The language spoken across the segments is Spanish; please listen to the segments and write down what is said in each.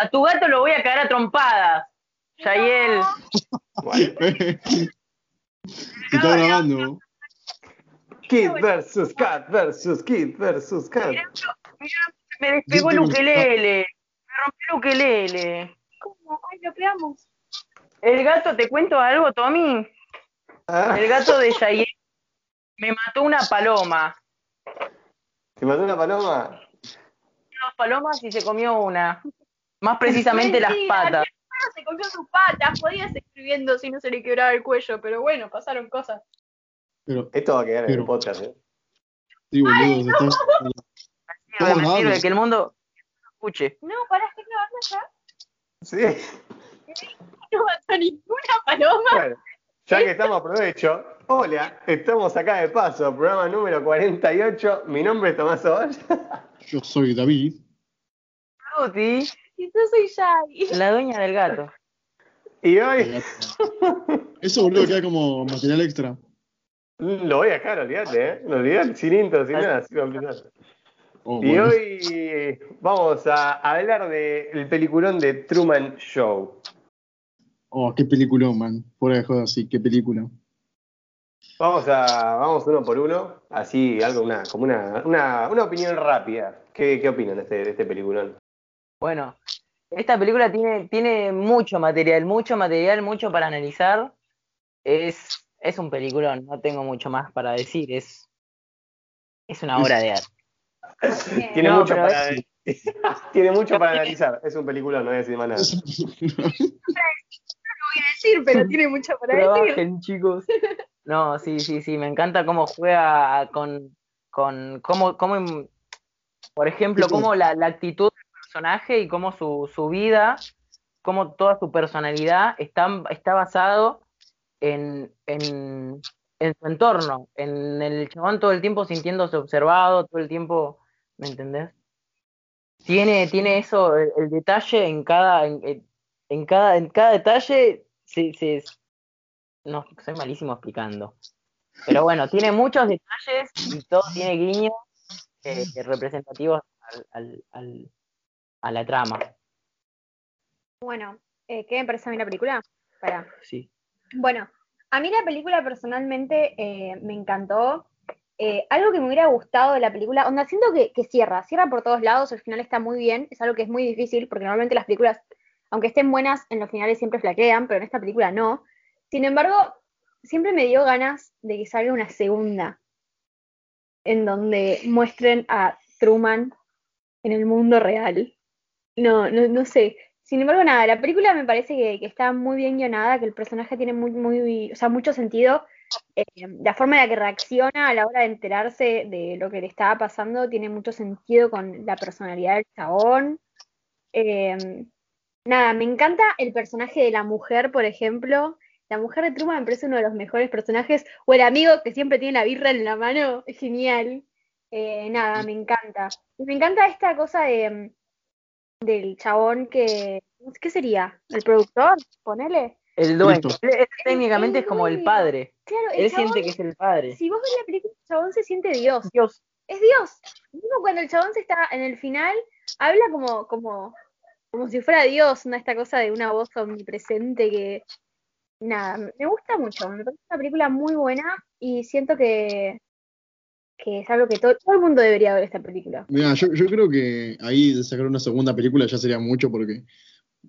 a tu gato lo voy a cagar a trompadas. Yayel. Está grabando. Kid versus Cat versus Kid versus Cat. Me despegó el ukelele. Me rompió el ukelele. ¿Cómo? Ay, lo pegamos. El gato, ¿te cuento algo, Tommy? Ah, El gato de Yayel me mató una paloma. ¿Te mató una paloma? Dos palomas y se comió una. Más precisamente las patas. Ah, se comió sus patas, podía seguir escribiendo si no se le quebraba el cuello, pero bueno, pasaron cosas. Pero, Esto va a quedar en el podcast, ¿eh? sí, boludo, Sirve, ¿Cómo me sirve que el mundo escuche. No, pará, estoy grabando ya. Sí. No mató ninguna paloma. Bueno, ya que estamos, aprovecho. Hola, estamos acá de paso, programa número 48. Mi nombre es Tomás Ovalle. yo soy David. Tuti, Y yo soy Yai. la dueña del gato. Y hoy Eso, boludo, queda como material extra. lo voy a dejar, olvídate, ¿eh? No olvídate, sin intro, sin nada, así va a empezar. Oh, Y bueno. hoy vamos a hablar del peliculón de Truman Show. Oh, qué peliculón, man. Fuera de joda, sí, qué película. Vamos a vamos uno por uno, así algo una como una, una, una opinión rápida. ¿Qué, qué opinan de este, de este peliculón? Bueno, esta película tiene, tiene mucho material, mucho material, mucho para analizar. Es, es un peliculón, no tengo mucho más para decir. Es, es una obra de arte. Tiene No, mucho para tiene mucho para analizar. Es un peliculón, no voy a decir más nada. No voy a decir, pero tiene mucho para decir. Trabajen, chicos. No, sí, sí, sí, me encanta cómo juega con, con cómo, cómo, por ejemplo, cómo la, la actitud personaje y cómo su, su vida, cómo toda su personalidad está, está basado en, en, en su entorno, en el chabón todo el tiempo sintiéndose observado, todo el tiempo, ¿me entendés? Tiene, tiene eso, el, detalle en cada, en, en- cada, en cada detalle se, se- no, soy malísimo explicando. Pero bueno, tiene muchos detalles y todo tiene guiños eh, representativos al- a la trama. Bueno, eh, ¿qué me parece a mí la película? Para. Sí. Bueno, a mí la película personalmente eh, me encantó. Eh, algo que me hubiera gustado de la película, onda, siento que, que cierra, cierra por todos lados, el final está muy bien, es algo que es muy difícil, porque normalmente las películas, aunque estén buenas, en los finales siempre flaquean, pero en esta película no. Sin embargo, siempre me dio ganas de que salga una segunda, en donde muestren a Truman en el mundo real. No, no, no sé. Sin embargo, nada, la película me parece que, que está muy bien guionada, que el personaje tiene muy, muy, o sea, mucho sentido. Eh, la forma en la que reacciona a la hora de enterarse de lo que le estaba pasando tiene mucho sentido con la personalidad del chabón. Eh, nada, me encanta el personaje de la mujer, por ejemplo. La mujer de Truman me parece uno de los mejores personajes. O el amigo que siempre tiene la birra en la mano, genial. Eh, nada, me encanta. Y me encanta esta cosa de, del chabón que. ¿Qué sería? ¿El productor? Ponele. El dueño. Listo. Él- él técnicamente el es como el padre. Claro, el Él chabón, siente que es el padre. si vos ves la película, el chabón se siente Dios. Dios. Es Dios. Mismo cuando el chabón se está en el final, habla como, como, como si fuera Dios, ¿no? Esta cosa de una voz omnipresente que. Nada, me gusta mucho. Me parece una película muy buena y siento que, que es algo que todo, todo el mundo debería ver esta película. Mira, yo, yo creo que ahí de sacar una segunda película ya sería mucho porque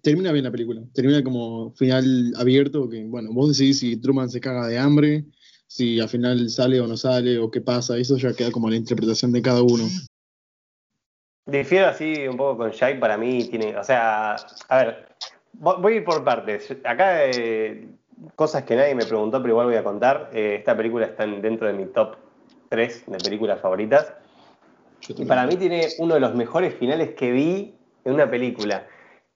termina bien la película. Termina como final abierto, que bueno, vos decidís si Truman se caga de hambre, si al final sale o no sale, o qué pasa, eso ya queda como la interpretación de cada uno. Difiero así un poco con Shai, para mí tiene, o sea, a ver, vo- voy a ir por partes. Acá eh, cosas que nadie me preguntó, pero igual voy a contar. Eh, esta película está en- dentro de mi top 3 de películas favoritas. Y para mí tiene uno de los mejores finales que vi en una película.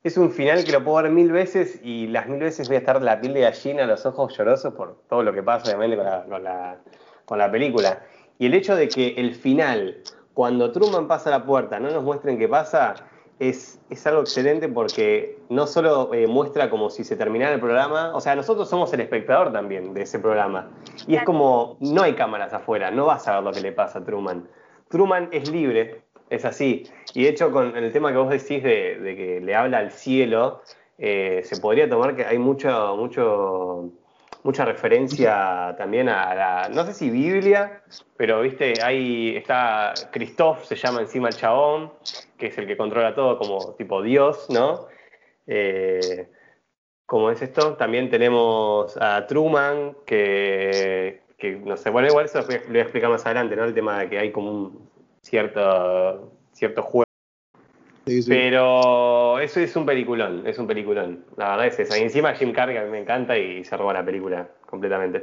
Es un final que lo puedo ver mil veces y las mil veces voy a estar la piel de gallina, los ojos llorosos por todo lo que pasa, obviamente, con la, con la, con la película. Y el hecho de que el final, cuando Truman pasa la puerta, no nos muestren qué pasa, es, es algo excelente porque no solo eh, muestra como si se terminara el programa, o sea, nosotros somos el espectador también de ese programa. Y es como, no hay cámaras afuera, no vas a ver lo que le pasa a Truman. Truman es libre, es así. Y de hecho, con el tema que vos decís de, de que le habla al cielo, eh, se podría tomar que hay mucho, mucho, mucha referencia también a la, no sé si Biblia, pero viste, ahí está Christoph, se llama encima el chabón, que es el que controla todo como tipo Dios, ¿no? Eh, ¿Cómo es esto? También tenemos a Truman, que, que no sé, bueno, igual eso lo voy a- explicar más adelante, ¿no? El tema de que hay como un cierto, cierto juego. Sí, sí. Pero eso es un peliculón, es un peliculón. La verdad es esa. Y encima Jim Carrey a mí me encanta y se roba la película completamente.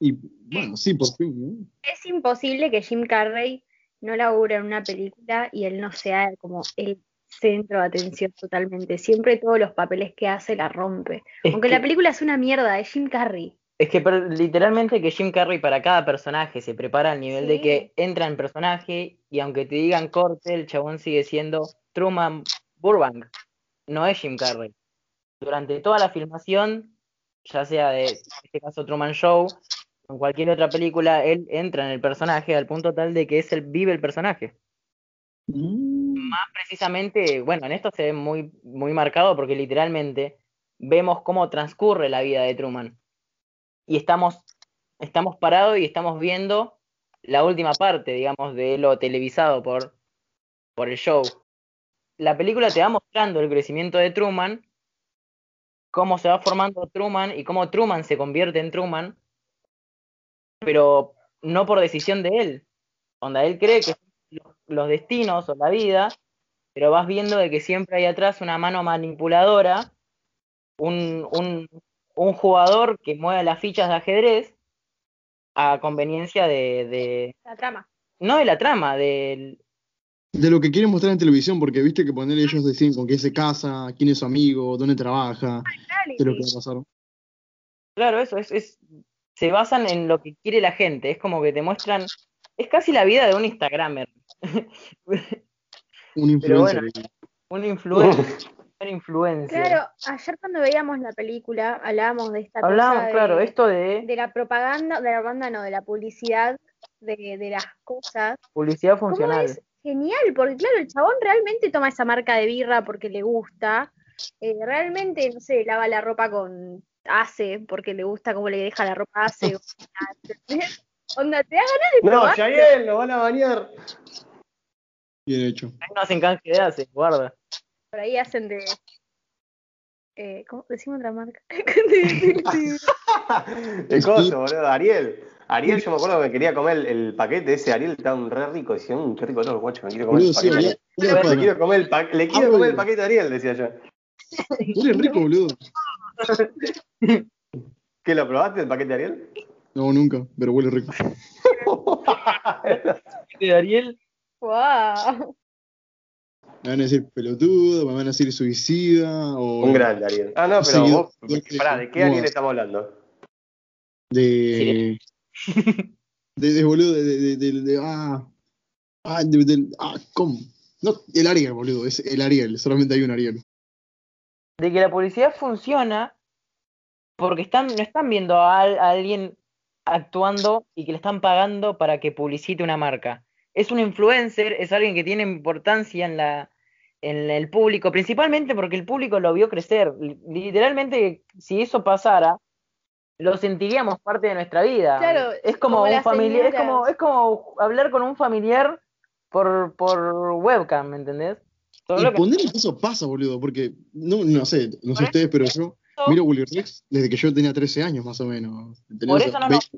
Y bueno, sí, por fin, ¿no? Es imposible que Jim Carrey no labure en una película y él no sea como el centro de atención totalmente. Siempre todos los papeles que hace la rompe. Es Aunque que- la película es una mierda, es Jim Carrey. Es que literalmente que Jim Carrey para cada personaje se prepara al nivel de que entra en personaje y aunque te digan corte, el chabón sigue siendo Truman Burbank. No es Jim Carrey. Durante toda la filmación, ya sea de en este caso Truman Show o en cualquier otra película, él entra en el personaje al punto tal de que es el vive el personaje. Mm, Más precisamente, bueno, en esto se ve muy, muy marcado porque literalmente vemos cómo transcurre la vida de Truman. Y estamos, estamos parados y estamos viendo la última parte, digamos, de lo televisado por, por el show. La película te va mostrando el crecimiento de Truman, cómo se va formando Truman y cómo Truman se convierte en Truman, pero no por decisión de él. Onda, él cree que los- los destinos o la vida, pero vas viendo de que siempre hay atrás una mano manipuladora, un, un, un jugador que mueve las fichas de ajedrez a conveniencia de, de- La trama. no de la trama, del, De lo que quieren mostrar en televisión, porque viste que poner ellos deciden con quién se casa, quién es su amigo, dónde trabaja, qué es lo que va a pasar. Claro, eso es, es, se basan en lo que quiere la gente, es como que te muestran, es casi la vida de un Instagramer, Un Pero influencer. bueno. un influencer, un influencer. Claro, ayer cuando veíamos la película hablábamos de esta Hablábamos, cosa de, claro, esto de de la propaganda, de la banda no, de la publicidad, de, de las cosas. publicidad ¿Cómo funcional. es genial? Porque claro, el chabón realmente toma esa marca de birra porque le gusta. eh, realmente, no sé, lava la ropa con Ace porque le gusta cómo le deja la ropa Ace. Onda, te da ganas de No. Yael, lo van a bañar. Bien hecho. Ahí no hacen canje de hace, guarda. Por ahí hacen de. Eh, ¿Cómo decimos otra marca? El coso, boludo. Ariel. Ariel, yo me acuerdo que me quería comer el, el paquete ese Ariel, estaba un re rico. Decía, mmm, qué rico todo, guacho, me quiero comer el paquete. Le quiero comer el, pa- le quiero Ah, comer el paquete de Ariel, decía yo. Huele rico, boludo. ¿Qué, lo probaste el paquete de Ariel? No, nunca, pero huele rico. De Ariel, ¡Guau! Me van a decir pelotudo, me van a decir suicida o Un grande Ariel. Ah, no, pero Seguido- vos, pará, ¿de qué No. Ariel estamos hablando? de de, de boludo de, de, de, de- ah ah, de- de- ah cómo no el Ariel boludo es el Ariel solamente hay un Ariel de que la publicidad funciona porque están, no están viendo a, a alguien actuando y que le están pagando para que publicite una marca. Es un influencer, es alguien que tiene importancia en la en el público, principalmente porque el público lo vio crecer. Li- Literalmente, si eso pasara, lo sentiríamos parte de nuestra vida. Claro, es como, como un familiar, es como, es como hablar con un familiar por, por webcam, ¿me entendés? Y que- poner que eso pasa boludo porque no no sé no sé Por ustedes pero yo miro Willy Rex desde que yo tenía 13 años más o menos. Por eso no nos,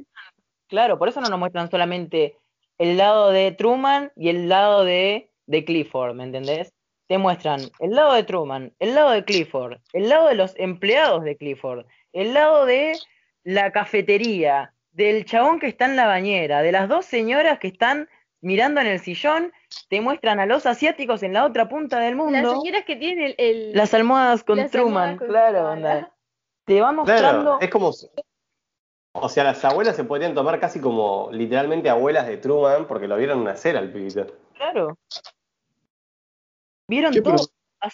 claro, por eso no nos muestran solamente el lado de Truman y el lado de, de Clifford, ¿me entendés? Te muestran el lado de Truman, el lado de Clifford, el lado de los empleados de Clifford, el lado de la cafetería, del chabón que está en la bañera, de las dos señoras que están mirando en el sillón, te muestran a los asiáticos en la otra punta del Las mundo, señoras que tienen el. el- las almohadas con las Truman, almohadas con claro, onda. Te va mostrando... Claro, es como. O sea, las abuelas se podrían tomar casi como literalmente abuelas de Truman porque lo vieron nacer al pibito. Claro. Vieron todo.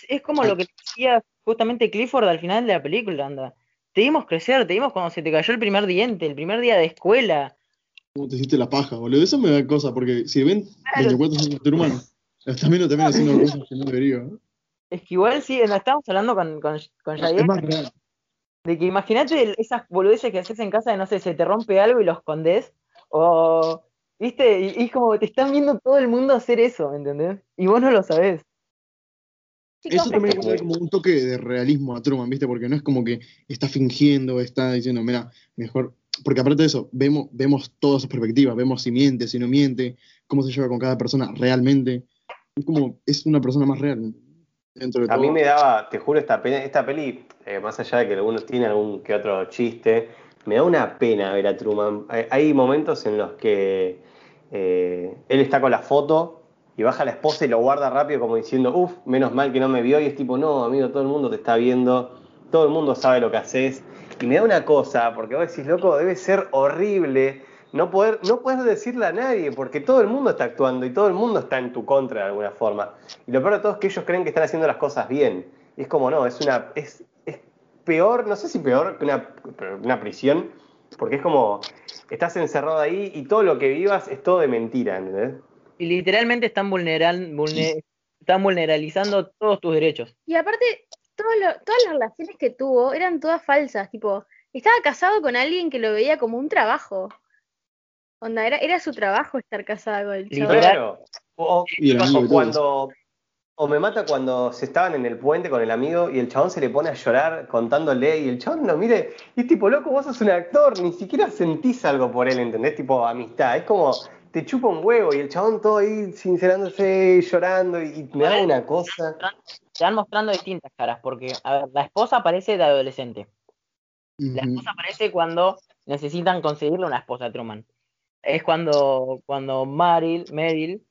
Es como lo que decía justamente Clifford al final de la película, anda. Te vimos crecer, te vimos cuando se te cayó el primer diente, el primer día de escuela. ¿Cómo te hiciste la paja, boludo? Eso me da cosa, porque si ven Claro. 24 años de Truman, también lo terminan haciendo cosas que no debería. ¿no? Es que igual sí, estábamos hablando con, con, con Es más real. de que imagínate esas boludeces que haces en casa de, no sé, se te rompe algo y lo escondes, o, viste, y, y es como te están viendo todo el mundo hacer eso, ¿entendés? Y vos no lo sabés. Chicos, Eso también da como un toque de realismo a Truman, ¿viste? Porque no es como que está fingiendo, está diciendo, mira, mejor. Porque aparte de eso, vemos, vemos todas sus perspectivas, vemos si miente, si no miente, cómo se lleva con cada persona realmente. Es como, es una persona más real. Dentro de A todo. mí me daba, te juro, esta, pena, esta peli, eh, más allá de que algunos tienen algún que otro chiste, me da una pena ver a Truman. Hay, hay momentos en los que eh, él está con la foto y baja la esposa y lo guarda rápido como diciendo, uff, menos mal que no me vio. Y es tipo, no, amigo, todo el mundo te está viendo, todo el mundo sabe lo que haces. Y me da una cosa, porque vos decís, loco, debe ser horrible no poder, no poder decirle a nadie, porque todo el mundo está actuando y todo el mundo está en tu contra de alguna forma. Y lo peor de todo es que ellos creen que están haciendo las cosas bien. Es como, no, es una. Es, es peor, no sé si peor que una, una prisión, porque es como. Estás encerrado ahí y todo lo que vivas es todo de mentira, ¿entendés? Y literalmente están, vulneral, vulne- están vulneralizando todos tus derechos. Y aparte, todo lo- todas las relaciones que tuvo eran todas falsas. Tipo, estaba casado con alguien que lo veía como un trabajo. Onda, era, era su trabajo estar casada con el chabón. Literal. Claro. O, cuando. O me mata cuando se estaban en el puente con el amigo y el chabón se le pone a llorar contándole y el chabón lo mire y es tipo, loco, vos sos un actor, ni siquiera sentís algo por él, ¿entendés? Tipo, amistad. Es como, te chupa un huevo y el chabón todo ahí sincerándose, llorando y, y me da una cosa. Te van mostrando distintas caras, porque, a ver, la esposa aparece de adolescente. La esposa aparece cuando necesitan conseguirle una esposa a Truman. Es cuando, cuando Meryl, Meryl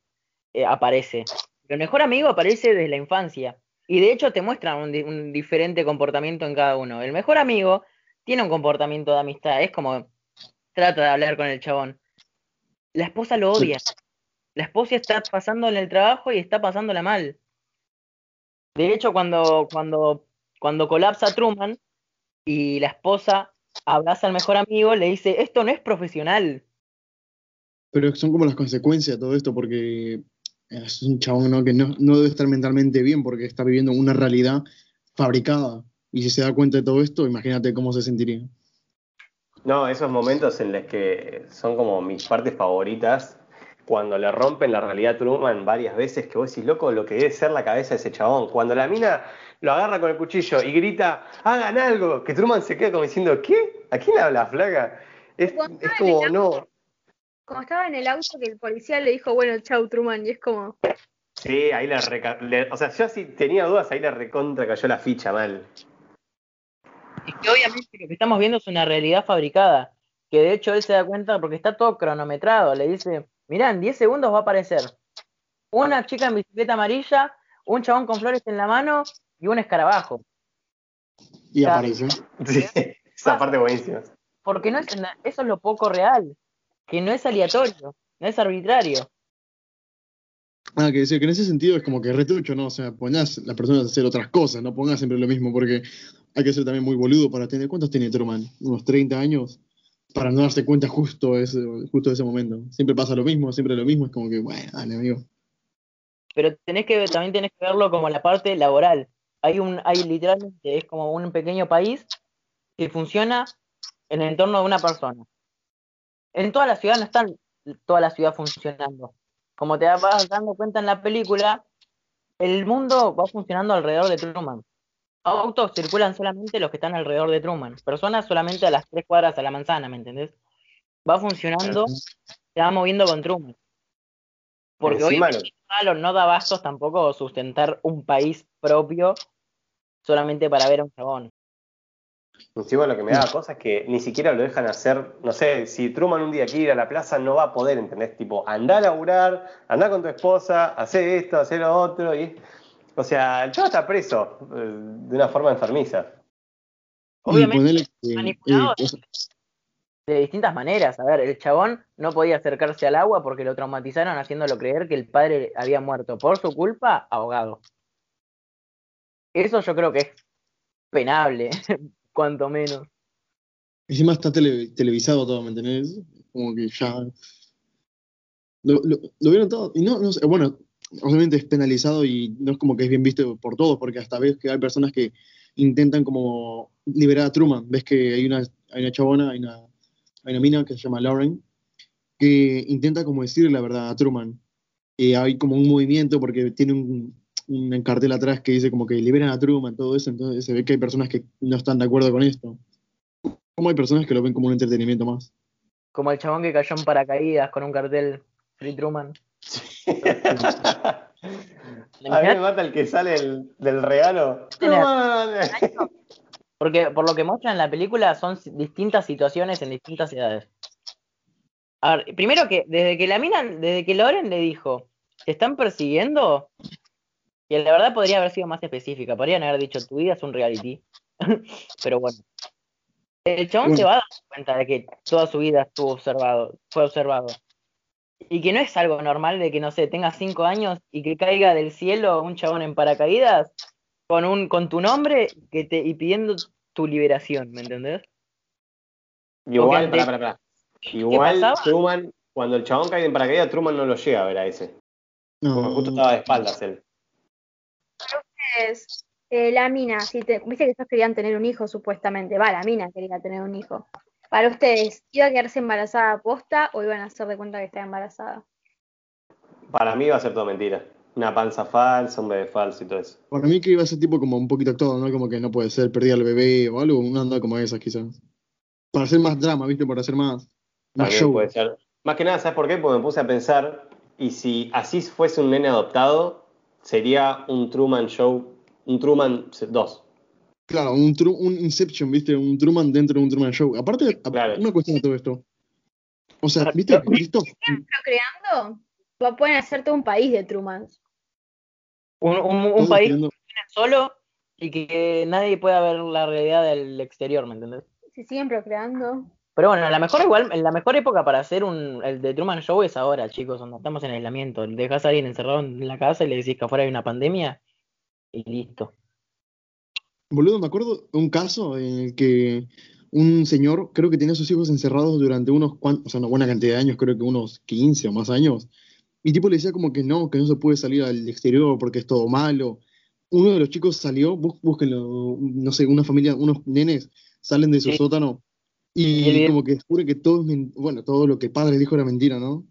eh, aparece. El mejor amigo aparece desde la infancia. Y de hecho te muestran un diferente comportamiento en cada uno. El mejor amigo tiene un comportamiento de amistad. Es como trata de hablar con el chabón. La esposa lo odia. La esposa está pasando en el trabajo y está pasándola mal. De hecho, cuando, cuando, cuando colapsa Truman y la esposa abraza al mejor amigo, le dice, esto no es profesional. Pero son como las consecuencias de todo esto, porque es un chabón ¿no? que no, no debe estar mentalmente bien porque está viviendo una realidad fabricada. Y si se da cuenta de todo esto, imagínate cómo se sentiría. No, esos momentos en los que son como mis partes favoritas, cuando le rompen la realidad a Truman varias veces, que vos decís, loco, lo que debe ser la cabeza de ese chabón. Cuando la mina lo agarra con el cuchillo y grita, hagan algo, que Truman se queda como diciendo, ¿qué? ¿A quién habla, flaca? Es, como, no. Como estaba en el auto que el policía le dijo, bueno, chau Truman, y es como, Sí, ahí le, reca- le- O sea, yo si tenía dudas, ahí le recontra cayó la ficha mal. Es que obviamente lo que estamos viendo es una realidad fabricada. Que de hecho él se da cuenta porque está todo cronometrado. Le dice, mirá, en 10 segundos va a aparecer una chica en bicicleta amarilla, un chabón con flores en la mano y un escarabajo. Y aparece. Sí, esa parte buenísima. Porque no es, eso es lo poco real. Que no es aleatorio, no es arbitrario. Ah, que decir que en ese sentido es como que retrucho, ¿no? O sea, pongas las personas a hacer otras cosas, no pongas siempre lo mismo, porque hay que ser también muy boludo para tener. ¿Cuántos tiene Truman? ¿Unos 30 años? Para no darse cuenta justo ese, justo ese momento. Siempre pasa lo mismo, siempre lo mismo, es como que, bueno, dale, amigo. Pero tenés que, también tenés que verlo como la parte laboral. Hay un, hay literalmente, es como un pequeño país que funciona en el entorno de una persona. En toda la ciudad no están toda la ciudad funcionando. Como te vas dando cuenta en la película, el mundo va funcionando alrededor de Truman. Autos circulan solamente los que están alrededor de Truman. Personas solamente a las tres cuadras a la manzana, ¿me entendés? Va funcionando, se va moviendo con Truman. Porque Encima obviamente malo, no da bastos tampoco sustentar un país propio solamente para ver a un chabón. Encima lo que me da cosa es que ni siquiera lo dejan hacer, no sé, si Truman un día quiere ir a la plaza no va a poder, ¿entendés? Tipo, anda a laburar, anda con tu esposa, hace esto, hace lo otro, y... O sea, el chavo está preso eh, de una forma enfermiza. Obviamente, y que, manipulado. eh, o sea, De distintas maneras. A ver, el chabón no podía acercarse al agua porque lo traumatizaron haciéndolo creer que el padre había muerto por su culpa, ahogado. Eso yo creo que es penable, cuanto menos. Encima está tele- televisado todo, ¿me entendés? Como que ya. Lo, lo, lo vieron todo. Y no, no sé, bueno, obviamente es penalizado y no es como que es bien visto por todos, porque hasta ves que hay personas que intentan como liberar a Truman. Ves que hay una, hay una chabona, hay una, hay una mina que se llama Lauren, que intenta como decirle la verdad a Truman. Y hay como un movimiento porque tiene un, un cartel atrás que dice como que liberan a Truman, todo eso, entonces se ve que hay personas que no están de acuerdo con esto. Como hay personas que lo ven como un entretenimiento más. Como el chabón que cayó en paracaídas con un cartel Free Truman. A mí me mata el que sale el- del regalo. Porque por lo que muestran en la película son distintas situaciones en distintas edades. A ver, primero que desde que la mina, desde que Loren le dijo, ¿te están persiguiendo? Y la verdad podría haber sido más específica, podrían haber dicho, tu vida es un reality. Pero bueno. El chabón se va a dar cuenta de que toda su vida estuvo observado, fue observado. Y que no es algo normal de que, no sé, tengas cinco años y que caiga del cielo un chabón en paracaídas con un, con tu nombre que te, y pidiendo tu liberación, ¿me entendés? Igual, Porque pará, pará, pará. Igual? Truman, cuando el chabón cae en paracaídas, Truman no lo llega a ver a ese. Porque justo estaba de espaldas él. Es, eh, la mina, si te, viste que ellos querían tener un hijo supuestamente, va, la mina quería tener un hijo. Para ustedes, ¿iba a quedarse embarazada posta o iban a hacer de cuenta que estaba embarazada? Para mí va a ser todo mentira. Una panza falsa, un bebé falso y todo eso. para mí que iba a ser tipo como un poquito actuado, ¿no? Como que no puede ser, perdí al bebé o algo, una onda como esas quizás. Para hacer más drama, ¿viste? Para hacer más, más También show. puede ser. Más que nada, ¿sabes por qué? Porque me puse a pensar, y si así fuese un nene adoptado, sería un Truman Show, un Truman 2. Claro, un, Tru- un Inception, ¿viste? Un Truman dentro de un Truman Show. Aparte, Claro. una cuestión de todo esto. O sea, ¿viste? Listo. Pero creando, va- pueden hacer todo un país de Trumans. Un, un- un Todos país queriendo- solo y que nadie pueda ver la realidad del exterior, ¿me entendés? Si siguen procreando. Pero bueno, la mejor igual, la mejor época para hacer un, el de Truman Show es ahora, chicos, donde estamos en aislamiento. Dejas a alguien encerrado en la casa y le decís que afuera hay una pandemia y listo. Boludo, me acuerdo de un caso en el que un señor, creo que tenía a sus hijos encerrados durante unos cuantos, o sea, una buena cantidad de años, creo que unos 15 o más años. Y tipo le decía como que no, que no se puede salir al exterior porque es todo malo. Uno de los chicos salió, búsquenlo, no sé, una familia, unos nenes salen de su Sí. sótano Y como que descubren que todo es, bueno, todo lo que el padre dijo era mentira, ¿no?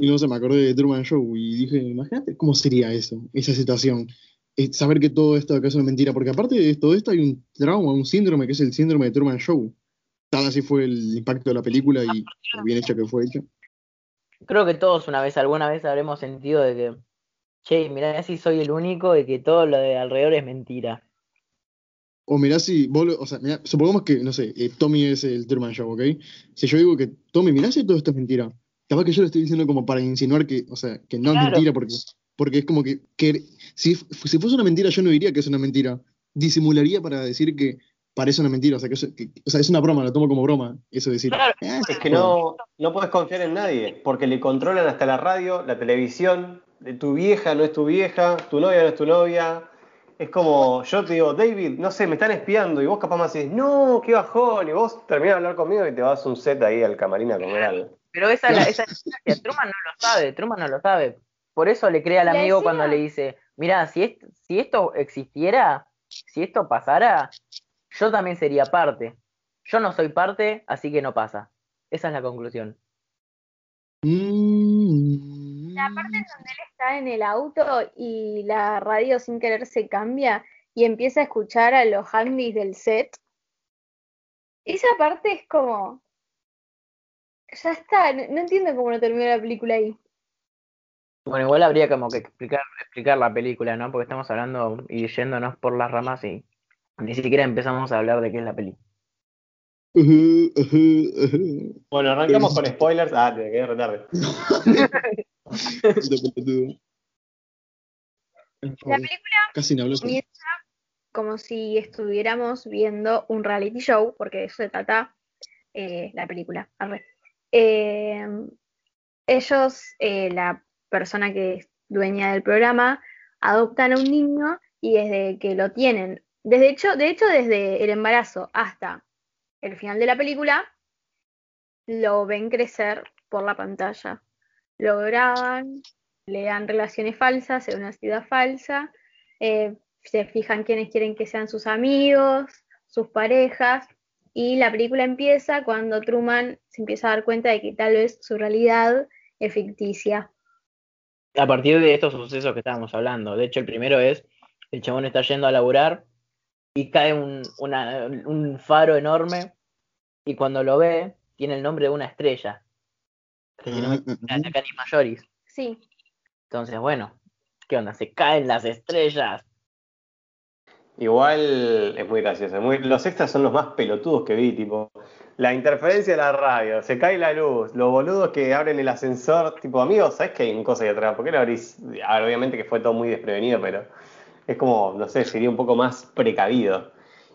Y no sé, me acordé de Truman Show y dije, imagínate cómo sería eso, esa situación. Saber que todo esto acá es una mentira, porque aparte de todo esto hay un trauma, un síndrome que es el síndrome de Truman Show. Tal así fue el impacto de la película y lo bien hecha que fue hecha. Creo que todos una vez, alguna vez habremos sentido de que, che, mirá si soy el único y que todo lo de alrededor es mentira. O mirá si vos, lo- o sea, mirá, supongamos que, no sé, eh, Tommy es el Truman Show, ¿ok? Si yo digo que, Tommy, mirá si todo esto es mentira. Capaz que yo le estoy diciendo como para insinuar que, o sea, que no es mentira porque, porque es como que, que si, si fuese una mentira yo no diría que es una mentira. Disimularía para decir que parece una mentira, o sea, que, que- o sea, es una broma, lo tomo como broma, eso de decir. Claro. "Ah, Es que no, no puedes confiar en nadie, porque le controlan hasta la radio, la televisión, de tu vieja no es tu vieja, tu novia no es tu novia. Es como, yo te digo, David, no sé, me están espiando, y vos capaz más decís, no, qué bajón, y vos terminás de hablar conmigo y te vas un set ahí al camarín a comer algo. Pero esa es la, esa es. Truman no lo sabe, Truman no lo sabe. Por eso le cree al amigo cuando le dice, mira, si, est- si esto existiera, si esto pasara, yo también sería parte. Yo no soy parte, así que no pasa. Esa es la conclusión. Mm, La parte en donde él está en el auto y la radio sin querer se cambia y empieza a escuchar a los handys del set. Esa parte es como. Ya está, no, no entiendo cómo no terminó la película ahí. Bueno, igual habría como que explicar, explicar la película, ¿no? Porque estamos hablando y yéndonos por las ramas y ni siquiera empezamos a hablar de qué es la peli. ujú. Bueno, arrancamos con spoilers. Ah, te quedé retarde. La película Casi no habló. comienza como si estuviéramos viendo un reality show, porque de eso se trata eh, la película. arre. Eh, ellos, eh, la persona que es dueña del programa, adoptan a un niño y desde que lo tienen, desde hecho, de hecho, desde el embarazo hasta el final de la película, lo ven crecer por la pantalla. Lo graban, le dan relaciones falsas en una ciudad falsa, eh, se fijan quiénes quieren que sean sus amigos, sus parejas, y la película empieza cuando Truman se empieza a dar cuenta de que tal vez su realidad es ficticia. A partir de estos sucesos que estábamos hablando, de hecho el primero es, el chabón está yendo a laburar y cae un, un faro enorme y cuando lo ve tiene el nombre de una estrella. Que si no me la Canis Majoris. Sí. Entonces, bueno, ¿qué onda? Se caen las estrellas. Igual es muy gracioso. Muy, los extras son los más pelotudos que vi, tipo. La interferencia de la radio, se cae la luz, los boludos que abren el ascensor, tipo, amigos, ¿sabes que hay un cosa ahí atrás? ¿Por qué lo abrís? A ver, obviamente que fue todo muy desprevenido, pero es como, no sé, sería un poco más precavido.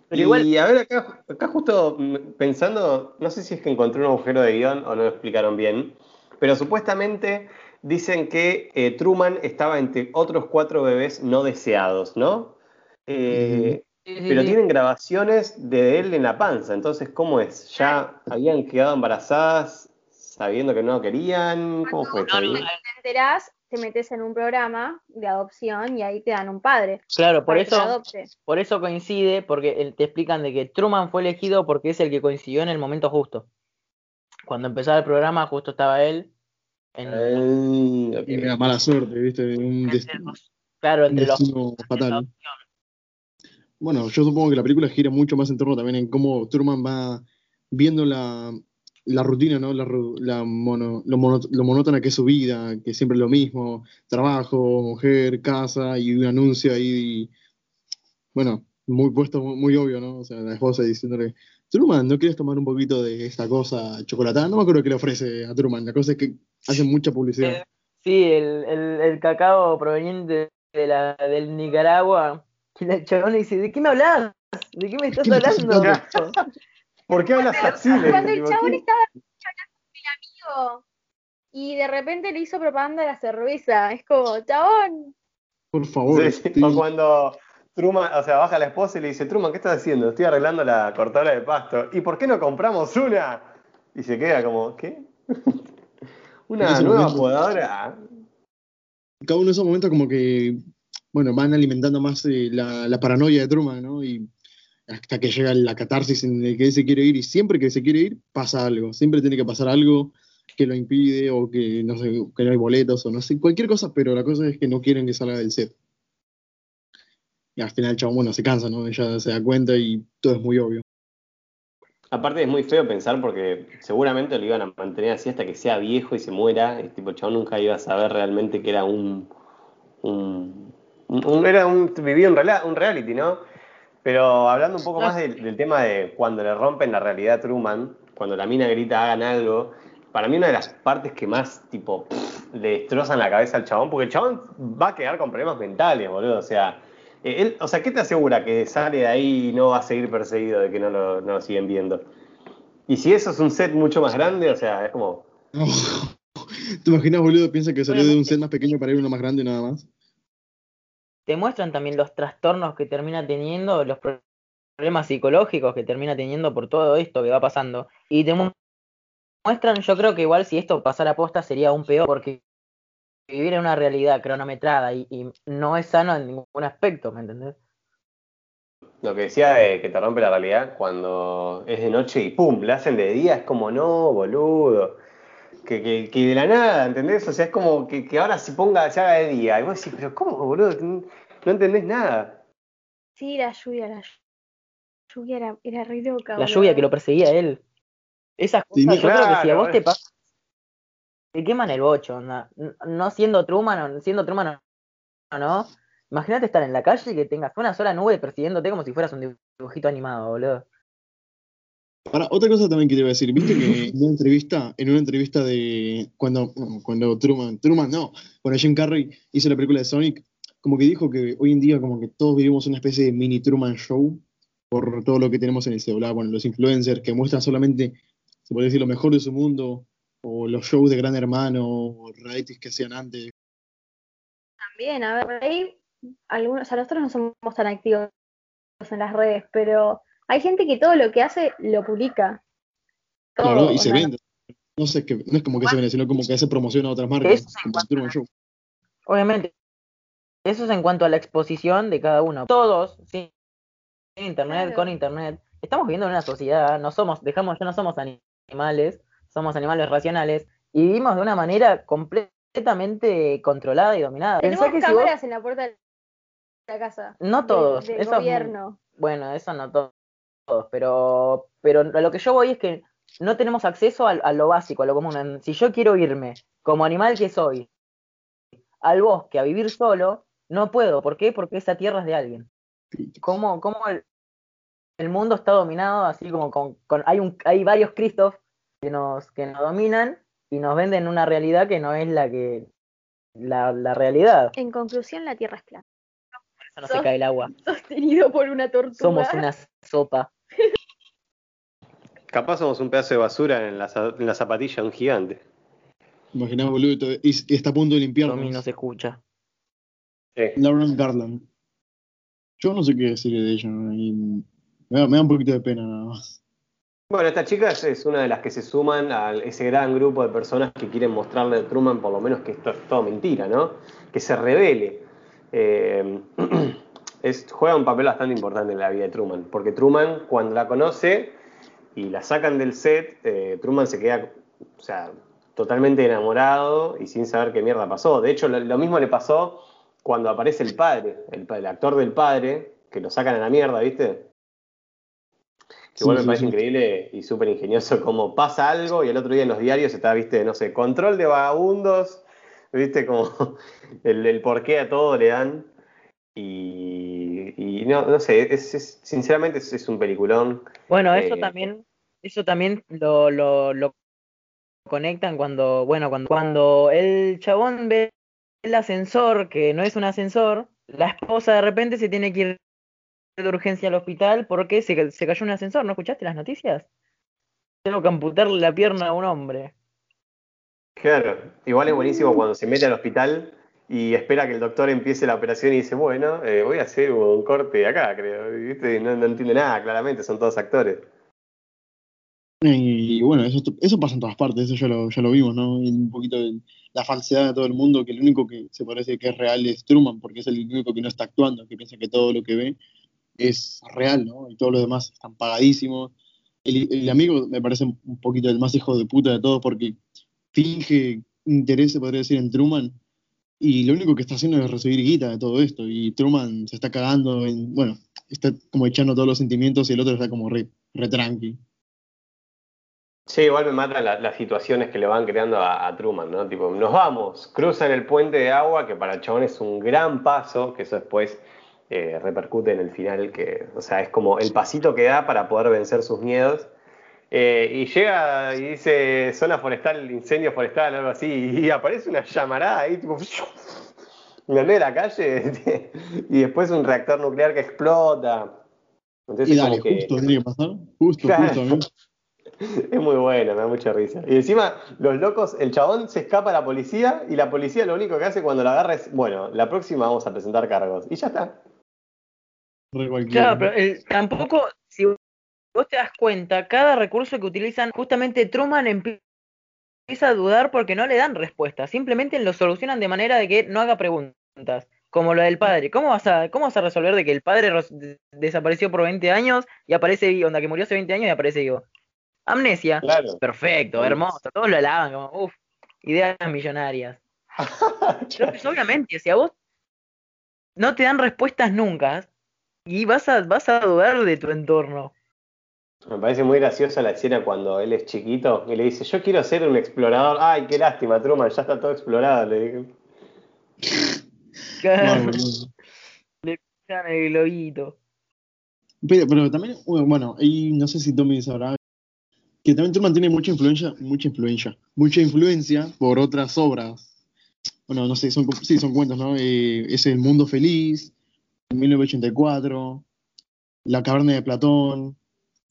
Pero igual... Y a ver, acá, acá justo pensando, no sé si es que encontré un agujero de guion o no lo explicaron bien, pero supuestamente dicen que eh, Truman estaba entre otros cuatro bebés no deseados, ¿no? Eh, pero tienen grabaciones de él en la panza, entonces, ¿cómo es? ¿Ya habían quedado embarazadas sabiendo que no querían? ¿Cómo fue? No, no, te enterás, te metes en un programa de adopción y ahí te dan un padre. Claro, por eso, por eso coincide, porque te explican de que Truman fue elegido porque es el que coincidió en el momento justo. Cuando empezaba el programa, justo estaba él. En, y me mala suerte, ¿viste? Un claro, entre los fatal. Bueno, yo supongo que la película gira mucho más en torno también en cómo Truman va viendo la, la rutina, ¿no? La, la mono, lo, monótona que es su vida, que siempre es lo mismo, trabajo, mujer, casa y un anuncio ahí, bueno, muy puesto, muy, obvio, ¿no? O sea, la esposa diciéndole, Truman, ¿no quieres tomar un poquito de esta cosa chocolatada? No me acuerdo qué le ofrece a Truman, la cosa es que hace mucha publicidad. Eh, sí, el, el, el cacao proveniente de la, del Nicaragua y la chabona dice, ¿de qué me hablas? ¿De qué me estás hablando? ¿Por qué hablas así? Cuando el chabón estaba hablando con el amigo y de repente le hizo propaganda a la cerveza. Es como, chabón. Por favor. O cuando Truman, o sea, baja la esposa y le dice, Truman, ¿qué estás haciendo? Estoy arreglando la cortadora de pasto. ¿Y por qué no compramos una? Y se queda como, ¿qué? una nueva podadora. Cada uno de esos momentos como que bueno, van alimentando más eh, la, paranoia de Truman, ¿no? Y hasta que llega la catarsis en el que él se quiere ir y siempre que se quiere ir pasa algo, siempre tiene que pasar algo que lo impide o que no sé, que no hay boletos o no sé, cualquier cosa, pero la cosa es que no quieren que salga del set. Y al final el chabón, bueno, se cansa, ¿no? Ella se da cuenta y todo es muy obvio. Aparte es muy feo pensar porque seguramente lo iban a mantener así hasta que sea viejo y se muera. Y tipo, chabón nunca iba a saber realmente que era un, un era un, vivía un, un reality, ¿no? Pero hablando un poco más del, tema de cuando le rompen la realidad a Truman, cuando la mina grita hagan algo, para mí una de las partes que más, tipo, le destrozan la cabeza al chabón, porque el chabón va a quedar con problemas mentales, boludo. O sea, eh, él, o sea, ¿qué te asegura que sale de ahí y no va a seguir perseguido de que no lo, no lo siguen viendo? Y si eso es un set mucho más grande, o sea, es como... ¿Te imaginas, boludo? Piensa que salió de un set más pequeño para ir a uno más grande nada más te muestran también los trastornos que termina teniendo, los problemas psicológicos que termina teniendo por todo esto que va pasando. Y te muestran, yo creo que igual si esto pasara posta sería aún peor, porque vivir en una realidad cronometrada y, no es sano en ningún aspecto, ¿me entendés? Lo que decía de que te rompe la realidad cuando es de noche y pum, la hacen de día, es como no, boludo que, que, de la nada, ¿entendés? O sea, es como que, que ahora se ponga, se haga de día. Y vos decís, pero ¿cómo, boludo? No entendés nada. Sí, la lluvia, la lluvia era, era re loca. La lluvia que lo perseguía a él. Esas cosas, yo creo que si a vos te pasa, te queman el bocho, no, no siendo Truman, siendo Truman o no. Imagínate estar en la calle y que tengas una sola nube persiguiéndote como si fueras un dibujito animado, boludo. Ahora, otra cosa también que te iba a decir, viste que en una entrevista, en una entrevista de cuando, cuando Truman, Truman no, cuando Jim Carrey hizo la película de Sonic, como que dijo que hoy en día como que todos vivimos una especie de mini Truman Show por todo lo que tenemos en el celular, bueno, los influencers que muestran solamente, se puede decir, lo mejor de su mundo, o los shows de Gran Hermano, o realities que hacían antes. También, a ver, ahí algunos, o sea, nosotros no somos tan activos en las redes, pero hay gente que todo lo que hace lo publica. Todo, Claro, y se sea, vende. No sé, que, no es como que se vende, sino como que hace promoción a otras marcas, como Show. Obviamente, eso es en cuanto a la exposición de cada uno. Todos, sin internet, Claro. con internet, estamos viviendo en una sociedad, no somos, dejamos, ya no somos animales, somos animales racionales, y vivimos de una manera completamente controlada y dominada. Tenemos si vos- cámaras en la puerta de la casa. no de- todos, eso muy- gobierno. Bueno, eso no to- todos, pero, pero a lo que yo voy es que no tenemos acceso a, a lo básico, a lo común. Si yo quiero irme como animal que soy al bosque a vivir solo, no puedo. ¿Por qué? Porque esa tierra es de alguien. ¿Cómo, cómo el, el mundo está dominado así como con, con- hay un hay varios Cristos que nos, que nos dominan y nos venden una realidad que no es la que la, la realidad. En conclusión, la Tierra es plana. No se cae el agua. Sostenido por una tortuga. Somos una sopa. Capaz somos un pedazo de basura en la, en la zapatilla de un gigante. Imaginás, boludo, y, todo- y- y está a punto de limpiarnos. Tommy no se escucha. Sí. Lauren Garland. Yo no sé qué decir de ella. y me, da, me da un poquito de pena nada más. Bueno, esta chica es- es una de las que se suman a ese gran grupo de personas que quieren mostrarle a Truman, por lo menos, que esto es todo mentira, ¿no? Que se revele. Eh, es, juega un papel bastante importante en la vida de Truman, porque Truman, cuando la conoce y la sacan del set, eh, Truman se queda, o sea, totalmente enamorado y sin saber qué mierda pasó. De hecho, lo, lo mismo le pasó cuando aparece el padre, el, actor del padre, que lo sacan a la mierda, ¿viste? Que Sí, igual me sí, parece sí. increíble y súper ingenioso como pasa algo y el otro día en los diarios está, viste, no sé, control de vagabundos, viste, como el, el porqué a todo le dan. Y, y no, no sé, es, es- sinceramente es, es un peliculón. Bueno, eso Eh, también, eso también lo, lo, lo conectan cuando, bueno, cuando, cuando el chabón ve el ascensor, que no es un ascensor, la esposa de repente se tiene que ir de urgencia al hospital porque se, se cayó un ascensor, ¿no escuchaste las noticias? Tengo que amputarle la pierna a un hombre. Claro, igual es buenísimo cuando se mete al hospital y espera que el doctor empiece la operación y dice, bueno, eh, voy a hacer un corte acá, creo. ¿viste? No, no entiende nada, claramente, son todos actores. Y, bueno, eso, eso pasa en todas partes, eso ya lo, ya lo vimos, ¿no? Un poquito la falsedad de todo el mundo, que el único que se parece que es real es Truman, porque es el único que no está actuando, que piensa que todo lo que ve es real, ¿no? Y todos los demás están pagadísimos. El, el amigo me parece un poquito el más hijo de puta de todos, porque finge interés, se podría decir, en Truman, y lo único que está haciendo es recibir guita de todo esto, y Truman se está cagando, en, bueno, está como echando todos los sentimientos y el otro está como re, re tranqui. Sí, igual me matan la- las situaciones que le van creando a, a Truman, ¿no? Tipo, nos vamos, cruzan el puente de agua, que para el chabón es un gran paso, que eso después eh, repercute en el final, que, o sea, es como el pasito que da para poder vencer sus miedos. Eh, y llega y dice zona forestal, incendio forestal, algo así, y aparece una llamarada ahí, tipo, en el medio de la calle, y después un reactor nuclear que explota. Entonces, Y como dale, que- justo tiene que pasar. Justo, Claro. justo, es muy bueno, me da mucha risa. Y encima, los locos, el chabón se escapa a la policía y la policía lo único que hace cuando la agarra es, bueno, la próxima vamos a presentar cargos. Y ya está. Claro, pero el- tampoco, si vos te das cuenta, cada recurso que utilizan, justamente Truman empie- empieza a dudar porque no le dan respuesta, simplemente lo solucionan de manera de que no haga preguntas, como lo del padre. ¿Cómo vas a, cómo vas a resolver de que el padre desapareció por 20 años y aparece vivo, onda que murió hace 20 años y aparece vivo? Amnesia. Claro. Perfecto, hermoso, todos lo alaban, como, uff, ideas millonarias. Entonces, obviamente, si a vos no te dan respuestas nunca, y vas a, vas a dudar de tu entorno. Me parece muy graciosa la escena cuando él es chiquito y le dice, yo quiero ser un explorador. Ay, qué lástima, Truman, ya está todo explorado. Le dije. Boludo. Echan el globito. pero, pero también, bueno, y no sé si Tommy sabrá que también Truman tiene mucha influencia, mucha influencia, mucha influencia por otras obras. Bueno, no sé, son, sí, son cuentos, ¿no? Eh, es El Mundo Feliz, 1984, La Caverna de Platón,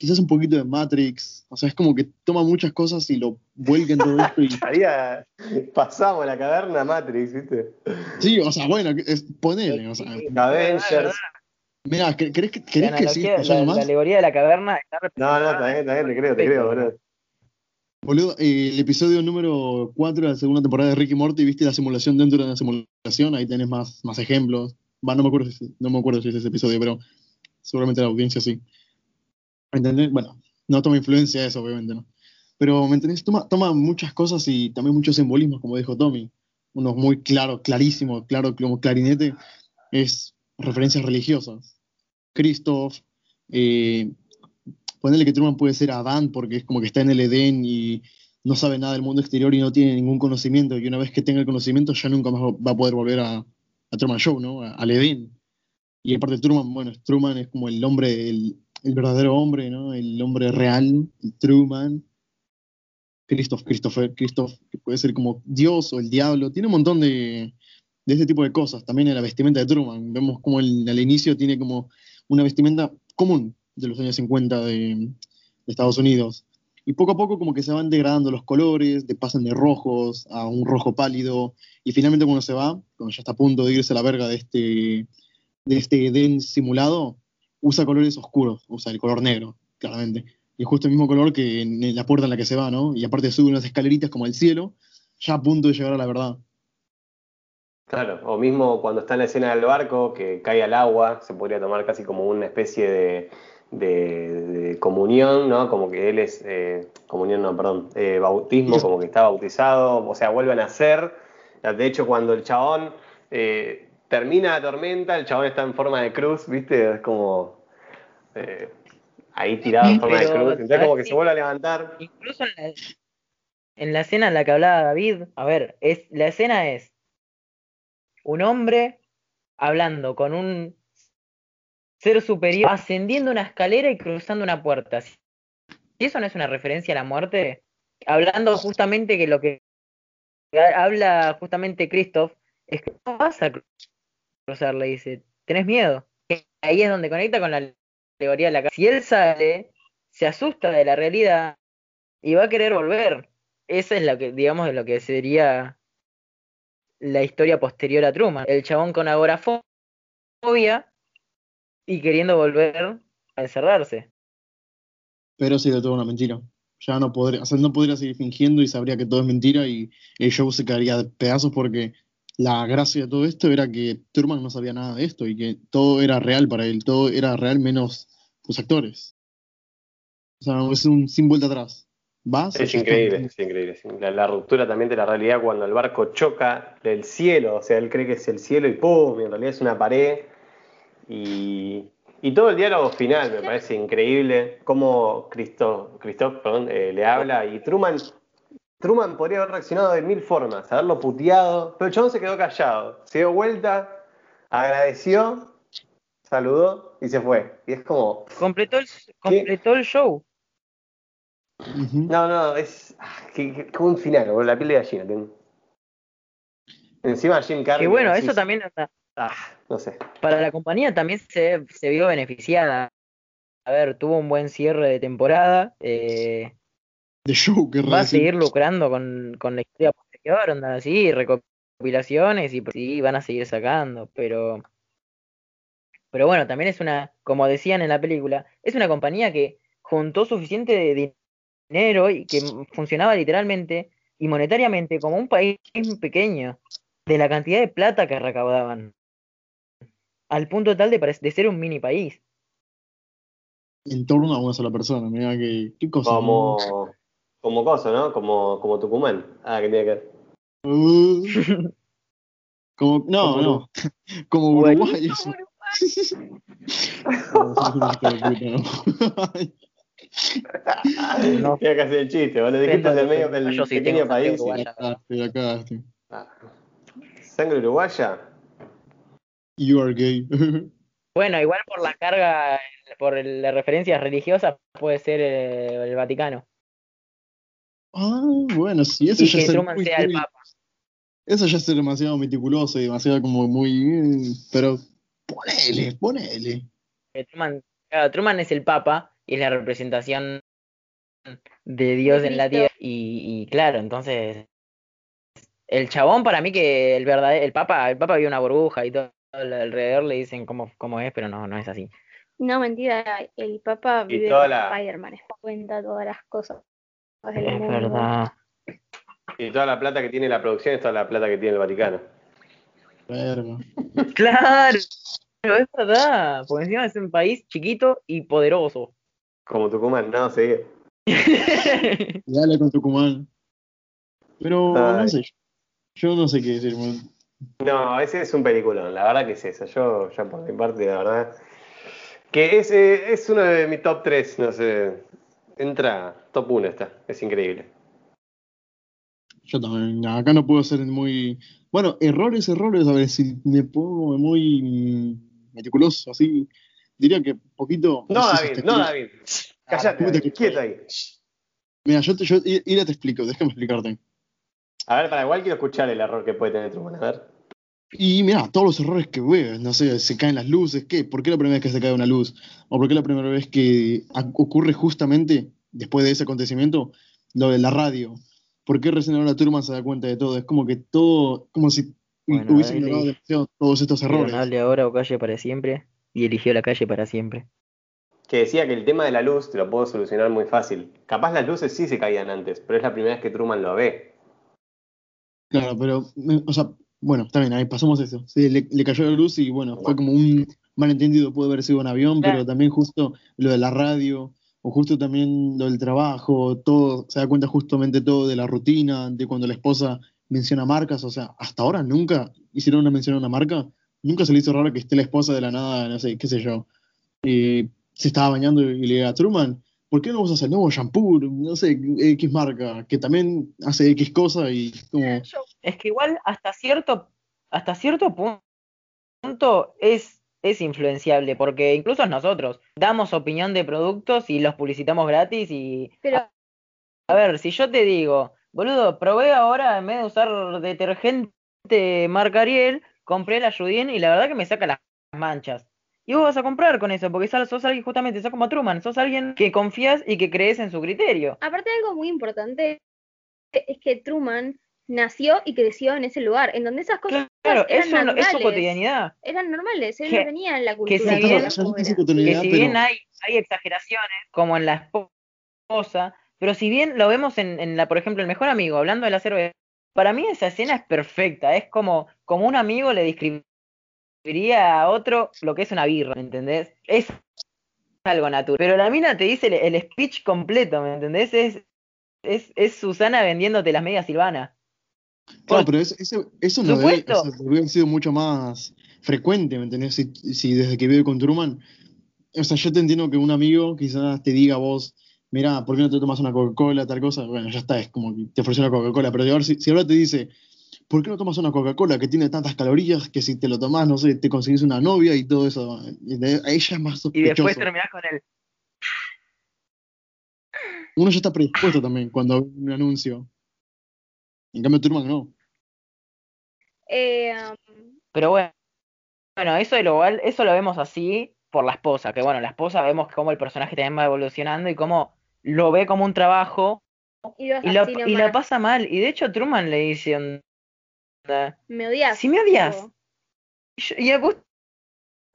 quizás un poquito de Matrix. O sea, es como que toma muchas cosas y lo vuelca en todo esto y Haría, pasamos la caverna Matrix, ¿viste? Sí, o sea, bueno, es, ponele, o sea, Avengers. Mira, ¿querés, que- La, querés que siga analogía- la, la alegoría de la caverna está No, no, está bien, te creo, te creo, boludo. boludo. Eh, el episodio número 4 de la segunda temporada de Ricky Morty, ¿viste la simulación dentro de la simulación? Ahí tenés más, más ejemplos. Va, no me acuerdo si, no me acuerdo si es ese episodio, pero seguramente la audiencia sí. Bueno, no toma influencia eso, obviamente, ¿no? Pero, ¿me entendés? Toma, muchas cosas y también muchos simbolismos, como dijo Tommy. Uno muy claro, clarísimo, claro como clarinete, es referencias religiosas. Christoph, eh, que Truman puede ser Adán porque es como que está en el Edén y no sabe nada del mundo exterior y no tiene ningún conocimiento, y una vez que tenga el conocimiento ya nunca más va a poder volver a, a Truman Show, ¿no? A- al Edén. Y aparte Truman, bueno, Truman es como el hombre, el, el verdadero hombre, ¿no? El hombre real, el Truman. Christoph, Christopher, Christoph, que puede ser como Dios o el diablo, tiene un montón de, de este tipo de cosas. También en la vestimenta de Truman, vemos como al inicio tiene como una vestimenta común de los años 50 de, de Estados Unidos. Y poco a poco como que se van degradando los colores, de, pasan de rojos a un rojo pálido, y finalmente cuando se va, cuando ya está a punto de irse a la verga de este, de este Edén simulado, usa colores oscuros, usa el color negro, claramente. Y es justo el mismo color que en la puerta en la que se va, ¿no? Y aparte sube unas escaleritas como al cielo, ya a punto de llegar a la verdad. Claro, o mismo cuando está en la escena del barco, que cae al agua, se podría tomar casi como una especie de, de- de comunión, ¿no? Como que él es, eh, comunión no, perdón, eh, bautismo, como que está bautizado, o sea, vuelve a nacer. De hecho, cuando el chabón eh, termina la tormenta, el chabón está en forma de cruz, ¿viste? Es como eh, ahí tirado en forma de cruz, entonces como que ¿sabes se vuelve a levantar. Incluso en la, en la escena en la que hablaba David, a ver, es, la escena es un hombre hablando con un ser superior, ascendiendo una escalera y cruzando una puerta. Si eso no es una referencia a la muerte, hablando justamente que lo que habla justamente Christoph es que no vas a cruzar, le dice, tenés miedo. Ahí es donde conecta con la alegoría de la casa. Si él sale, se asusta de la realidad y va a querer volver. Esa es lo que, digamos, lo que sería la historia posterior a Truman. El chabón con agorafobia y queriendo volver a encerrarse. Pero sería toda una mentira. Ya no podría, o sea, no podría seguir fingiendo y sabría que todo es mentira y el show se caería de pedazos porque la gracia de todo esto era que Turman no sabía nada de esto y que todo era real para él, todo era real menos los actores. O sea, es un sin vuelta atrás. Vas. Es increíble, es increíble. La, la ruptura también de la realidad cuando el barco choca del cielo, o sea, él cree que es el cielo y ¡pum! Y en realidad es una pared. Y, y todo el diálogo final me parece increíble. Cómo Christoph, Christoph perdón, eh, le habla y Truman, Truman podría haber reaccionado de mil formas, haberlo puteado, pero el chabón se quedó callado, se dio vuelta, agradeció, saludó y se fue. Y es como, Completó el, completó el show. No, no, es. ah, qué- qué buen final, boludo, la piel de gallina. tengo. Encima Jim Carrey. Que bueno, eso también ah, no sé. para la compañía también se, se vio beneficiada. A ver, tuvo un buen cierre de temporada. eh, De show, qué va a seguir lucrando con, con la historia posterior, onda así, recopilaciones y pues, sí, van a seguir sacando, pero pero bueno, también es una, como decían en la película, es una compañía que juntó suficiente de dinero y que funcionaba literalmente y monetariamente como un país pequeño de la cantidad de plata que recaudaban al punto tal de, de ser un mini país. En torno a una sola persona, mira que. ¿Qué cosa? Como. Como cosa, ¿no? Como, como Tucumán. Ah, que tiene que ver. Uh, como, no, Como no. Como Uruguay. de puta, no. No. Tiene que hacer el chiste, boludo. Dijiste Depende del medio de- del yo sí pequeño sangre país. y- uruguaya. Cagaste, la cagaste. Ah. Sangre uruguaya. You are gay. Bueno, igual por la carga, por el- las referencias religiosas, puede ser eh, el Vaticano. Ah, bueno, sí, eso Y ya que es ser Truman muy- sea el muy- Papa. Eso ya es demasiado meticuloso y demasiado como muy. Pero ponele, ponele. Truman, claro, Truman es el Papa y es la representación de Dios en la tierra. Y, y claro, entonces el chabón para mí que el verdadero, el Papa, el Papa vio una burbuja y todo, alrededor le dicen cómo, cómo es, pero no, no es así. No, mentira, el Papa vive la- Spider-Man, cuenta todas las cosas del Es mundo. verdad. Y toda la plata que tiene la producción es toda la plata que tiene el Vaticano. Verga. Claro, es verdad. Porque encima es un país chiquito y poderoso. Como Tucumán, no, sí. Dale con Tucumán. Pero no Ay. sé. Yo no sé qué decir. man. No, ese es un peliculón, la verdad que es eso. Yo, ya por mi parte, la verdad. Que es, eh, es uno de mis top 3, no sé. Entra, top 1 está, es increíble. Yo también. Acá no puedo ser muy. Bueno, errores, errores. A ver si me pongo muy meticuloso, así. Diría que poquito. No, David, no. David. Callate, puta David, que- quieto ahí. Mira, yo, te, yo Ira te explico, déjame explicarte. A ver, para igual quiero escuchar el error que puede tener Truman, a ver. Y mira, todos los errores que veo, no sé, se caen las luces, ¿qué? ¿Por qué la primera vez que se cae una luz? ¿O por qué la primera vez que ocurre justamente después de ese acontecimiento lo de la radio? ¿Por qué recién ahora Turman se da cuenta de todo? Es como que todo, como si Bueno, hubiese ignorado demasiado todos estos errores. Hable ahora o calle para siempre. Y eligió la calle para siempre. Que decía que el tema de la luz te lo puedo solucionar muy fácil. Capaz las luces sí se caían antes, pero es la primera vez que Truman lo ve. Claro, pero, o sea, bueno, está bien, ahí pasamos eso. Sí, le, le cayó la luz y bueno, fue como un malentendido, puede haber sido un avión, Claro. pero también justo lo de la radio, o justo también lo del trabajo, todo, se da cuenta justamente todo de la rutina, de cuando la esposa menciona marcas, o sea, hasta ahora nunca hicieron una mención a una marca, nunca se le hizo raro que esté la esposa de la nada, no sé, qué sé yo, eh, se estaba bañando y le diga, Truman, ¿por qué no usas el nuevo shampoo? No sé, X marca, que también hace X cosa y como... Es que igual hasta cierto, hasta cierto pu- punto es, es influenciable, porque incluso nosotros damos opinión de productos y los publicitamos gratis y Pero a ver, si yo te digo, boludo, probé ahora en vez de usar detergente marca Ariel, compré la Judien y la verdad que me saca las manchas. Y vos vas a comprar con eso, porque sos sos alguien justamente, sos como Truman, sos alguien que confías y que crees en su criterio. aparte algo muy importante es que Truman nació y creció en ese lugar, en donde esas cosas Claro, eran eso es su naturales. cotidianidad. Eran normales, él Que- no tenía en la que cultura. si Claro, bien- Que si pero- bien hay, hay exageraciones, como en la esposa, pero si bien lo vemos en, en la, por ejemplo, el mejor amigo, hablando de la cerveza, para mí esa escena es perfecta, es como, como un amigo le describiría a otro lo que es una birra, ¿me entendés? Es algo natural. Pero la mina te dice el, el speech completo, ¿me entendés? Es, es, es Susana vendiéndote las medias Silvana. Claro, pero eso, eso, eso no debe, supuesto. o sea, debería haber sido mucho más frecuente, ¿me entendés? Si, si desde que vive con Truman, o sea, yo te entiendo que un amigo quizás te diga a vos, mira, ¿por qué no te tomas una Coca-Cola, tal cosa? Bueno, ya está, es como que te ofreció una Coca-Cola, pero ahora, si, si ahora te dice, ¿por qué no tomas una Coca-Cola que tiene tantas calorías que si te lo tomás, no sé, te conseguís una novia y todo eso? Y de- a ella es más y sospechoso. después terminás con el. Uno ya está predispuesto también cuando ve un anuncio. En cambio, Truman no. Eh, Pero bueno, bueno, eso de lo igual, eso lo vemos así por la esposa, que bueno, la esposa vemos cómo el personaje también va evolucionando y cómo lo ve como un trabajo y y lo, y lo pasa mal. Y de hecho Truman le dice, onda, Me odias. si me odias, y, yo- y a vos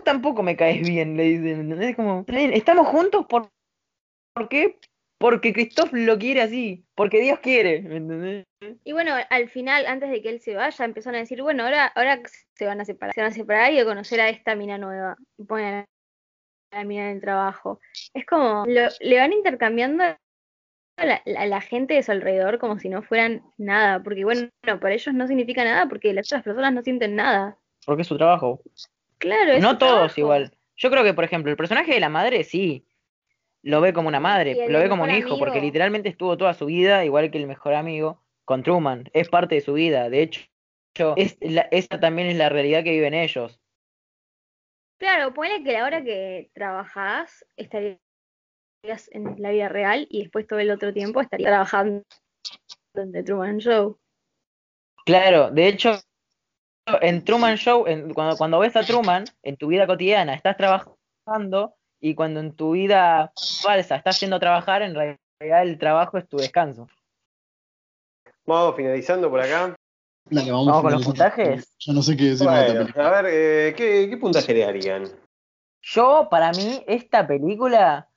tampoco me caes bien, le dice, ¿entendés? Como, "Está bien, estamos juntos por, ¿por qué? Porque Christoph lo quiere así, porque Dios quiere, ¿me entendés? Y bueno, al final, antes de que él se vaya, empezaron a decir, bueno, ahora, ahora se van a separar, se van a separar y a conocer a esta mina nueva. Y ponen a la mina del trabajo. Es como, lo- le van intercambiando a la, gente de su alrededor como si no fueran nada. Porque bueno, para ellos no significa nada porque las otras personas no sienten nada. Porque es su trabajo. Claro, es No su todos trabajo. igual. Yo creo que, por ejemplo, el personaje de la madre sí. Lo ve como una madre, lo ve como un hijo, porque literalmente estuvo toda su vida, igual que el mejor amigo, con Truman. Es parte de su vida. De hecho, es la- esa también es la realidad que viven ellos. Claro, ponele que la hora que trabajás en la vida real y después todo el otro tiempo estarías trabajando en The Truman Show. Claro, de hecho, en Truman Show, en- cuando, cuando ves a Truman, en tu vida cotidiana estás trabajando y cuando en tu vida falsa estás yendo a trabajar, en realidad el trabajo es tu descanso. Vamos finalizando por acá. Dale, vamos, ¿Vamos con los puntajes? Yo no sé qué decir de esta Bueno, película. a ver, eh, ¿qué, ¿qué puntaje le darían? Yo, para mí, esta película,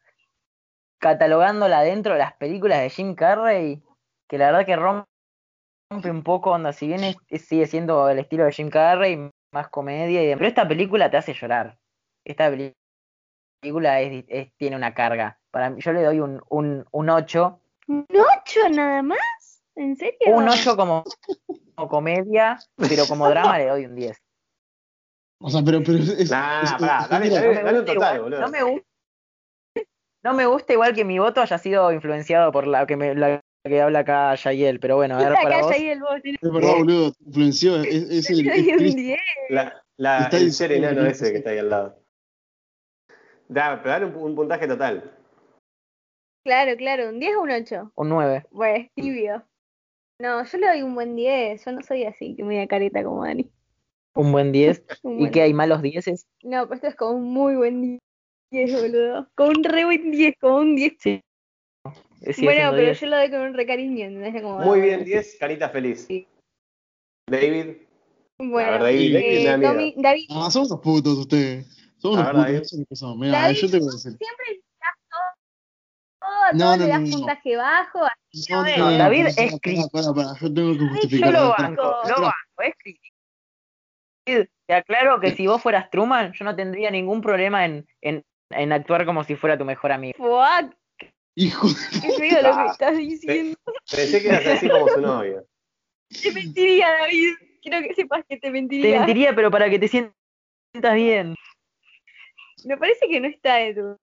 catalogándola dentro de las películas de Jim Carrey, que la verdad que rompe un poco, onda, si bien es- es- sigue siendo el estilo de Jim Carrey, más comedia y demás, pero esta película te hace llorar. Esta película es, es- tiene una carga. Para mí, yo le doy un, un, un 8, ¿Un 8 nada más? ¿En serio? un 8 como, como comedia, pero como drama le doy un 10. O sea, pero, pero es, es- Nah, es- pará, es- dale, dale. No me gusta total, igual- boludo. no me gusta, no me gusta igual que mi voto haya sido influenciado por la que me la que habla acá Yayel, pero bueno, a ver Acá para vos. ahí el bote. es verdad, boludo, te influenció, es, es el, es 10. La, la, Está el ser enano ese que está ahí al lado. Da, pero dale un, un puntaje total. Claro, claro, un 10 o un 8. Un 9. Bueno, es tibio. No, yo le doy un buen 10. Yo no soy así, que media careta como Dani. Un buen 10. Un ¿Y buen- que hay malos 10? No, pero esto es como un muy buen 10, boludo. Como un re buen 10, como un 10. Sí. Sigue bueno, pero 10. yo lo doy con un recariño, ¿entendés? Como, Muy ah, bien, 10, carita feliz. Sí. David. Bueno, ver, David, David eh, da miedo. Domi- David, Ah, son unos putos ustedes. Unos ver, putos. David. eso es lo que son. Mira, David, yo te voy a decir. siempre le das todo, No, todo no, le das no, no. puntaje bajo. así No, no, no, eh. David no, es crítico. para, para, yo tengo que Yo justificar. Yo lo Banco. lo banco, es crítico. Te aclaro que si vos fueras Truman, yo no tendría ningún problema en, en, en actuar como si fuera tu mejor amigo. Fuck, Hijo de qué feo lo que estás diciendo. Pensé que eras así como su novio. Te mentiría, David. Quiero que sepas que te Te mentiría. mentiría, pero para que te sientas bien. Me parece que no está de tu.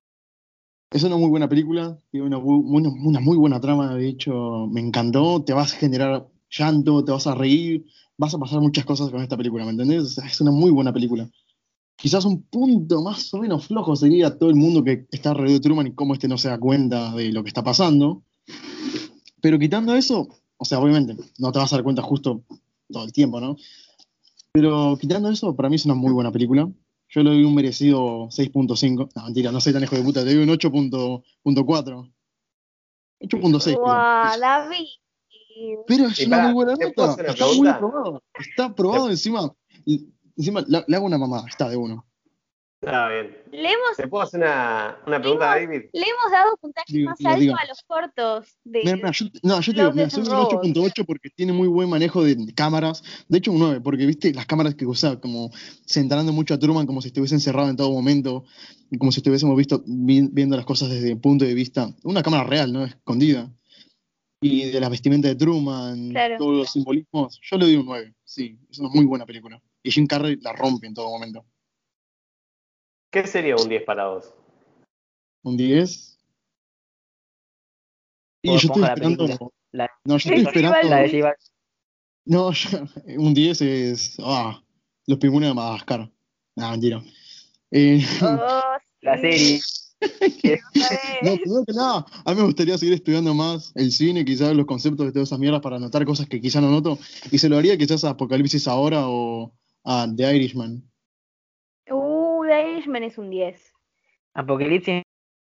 Es una muy buena película, tiene una, bu- una, una muy buena trama, de hecho, me encantó, te vas a generar llanto, te vas a reír, vas a pasar muchas cosas con esta película, ¿me entendés? O sea, es una muy buena película. Quizás un punto más o menos flojo sería todo el mundo que está alrededor de Truman y cómo este no se da cuenta de lo que está pasando. Pero quitando eso, o sea, obviamente, no te vas a dar cuenta justo todo el tiempo, ¿no? Pero quitando eso, para mí es una muy buena película. Yo le doy un merecido 6.5. No, mentira, no soy tan hijo de puta, te doy un 8.4. 8.6. creo. Guau, David. Pero es una muy buena ¿te puedo nota. Está muy probado. Está probado encima. y Encima le, le hago una mamá, está de uno. Ah, bien. Le hemos, ¿Te puedo hacer una, una pregunta, David? le hemos dado puntajes Diga, más diga. a los cortos. De, Mira, mira, yo, no, yo te digo, mira, soy un and Robots. 8.8 porque tiene muy buen manejo de cámaras. De hecho, un 9, porque viste las cámaras que usa como centrando mucho a Truman como si estuviese encerrado en todo momento, y como si estuviésemos visto, vi- viendo las cosas desde el punto de vista, una cámara real, ¿no? Escondida. Y de la vestimenta de Truman, Claro. todos los simbolismos, yo le doy un 9, sí, es una muy buena película. Y Jim Carrey la rompe en todo momento. ¿Qué sería un 10 para vos? Un 10. Y yo estoy esperando. La- No, yo estoy esperando. La de. No, yo- un 10 es. Ah, los pingüinos de Madagascar. No, mentira. Eh, Oh, La serie. no, primero que nada, a mí me gustaría seguir estudiando más el cine, quizás los conceptos de todas esas mierdas para anotar cosas que quizás no noto. Y se lo haría quizás a Apocalipsis ahora o a The Irishman. Uh, The Irishman es un 10. Apocalipsis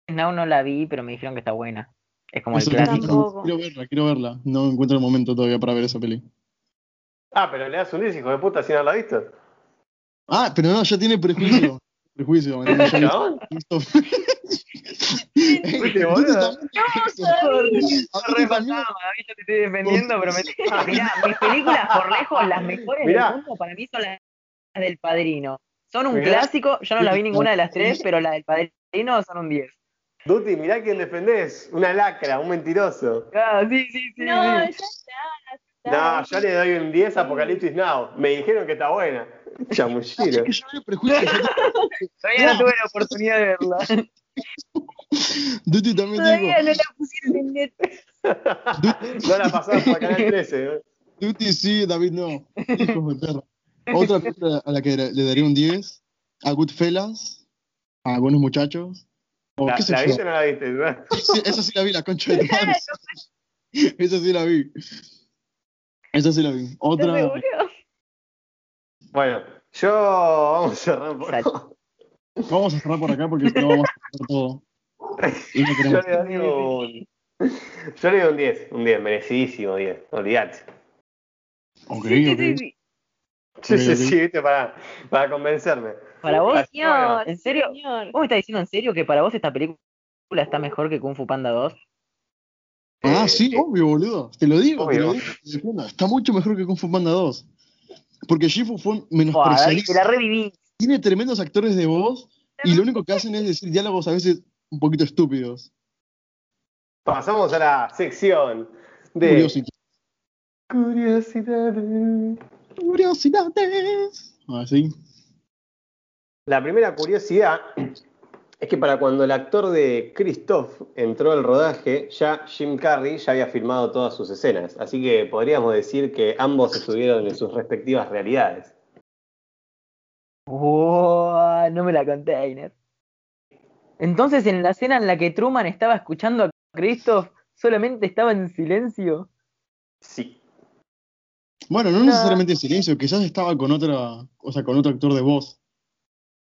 Now no la vi, pero me dijeron que está buena. Es como el clásico. Quiero verla, quiero verla. No encuentro el momento todavía para ver esa peli. Ah, pero le das un 10, hijo de puta, sin haberla visto. Ah, pero no, ya tiene prejuicio. prejuicio, ¿me estoy defendiendo, pero me... Mirá, mis películas por lejos, las mejores Mirá. del mundo para mí son las del Padrino. Son un Mirá. clásico, yo no la vi ninguna de las tres, pero las del Padrino son un 10. Duty, mirá quién defendés. Una lacra, un mentiroso. Ah, sí, sí, sí. No, ya está. No, yo le doy un 10 a Apocalipsis Now. Me dijeron que está buena. Chamullero. Es que yo había prejuicio. yo- Todavía no tuve la oportunidad de verla. Duty también Todavía digo. no la pusieron en Netflix. No la pasamos por Canal 13. ¿eh? Duty sí, David no. Hijos de perra. Otra película a la que le daría un 10. A Goodfellas. A Buenos Muchachos. O ¿La, qué la yo. viste o no la viste? ¿verdad? Sí, esa sí la vi, la concha de tu madre. Esa sí la vi. Esa sí la vi. ¿Estás Otra. Bueno, yo vamos a cerrar por Exacto. Vamos a cerrar por acá porque si no vamos a hacer todo. Yo le doy un, yo le doy un 10, un 10, merecidísimo 10, olvidate. Ok, Sí, sí, ok. sí, viste, para, para convencerme. Para vos, Así bueno. ¿En serio? señor. ¿vos me estás diciendo en serio que para vos esta película está mejor que Kung Fu Panda 2? Ah, Eh, sí, obvio, boludo. Te lo digo, te Obvio. lo digo. Está mucho mejor que Kung Fu Panda 2. Porque Shifu fue David, te menospreciadísimo. la reviví. Tiene tremendos actores de voz y lo único que hacen es decir diálogos a veces un poquito estúpidos. Pasamos a la sección de Curiosidades. curiosidades. Curiosidades. Así. La primera curiosidad es que para cuando el actor de Christoph entró al rodaje, ya Jim Carrey ya había filmado todas sus escenas. Así que podríamos decir que ambos estuvieron en sus respectivas realidades. No me la conté, Inés. Entonces, en la escena en la que Truman estaba escuchando a Christoph, solamente estaba en silencio. Sí. Bueno, no, No. necesariamente en silencio, quizás estaba con otra, o sea, con otro actor de voz.